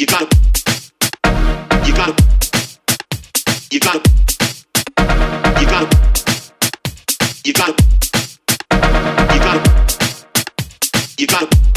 You gotta. You gotta. You gotta. You gotta. You got. You got. You got.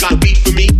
got beat for me?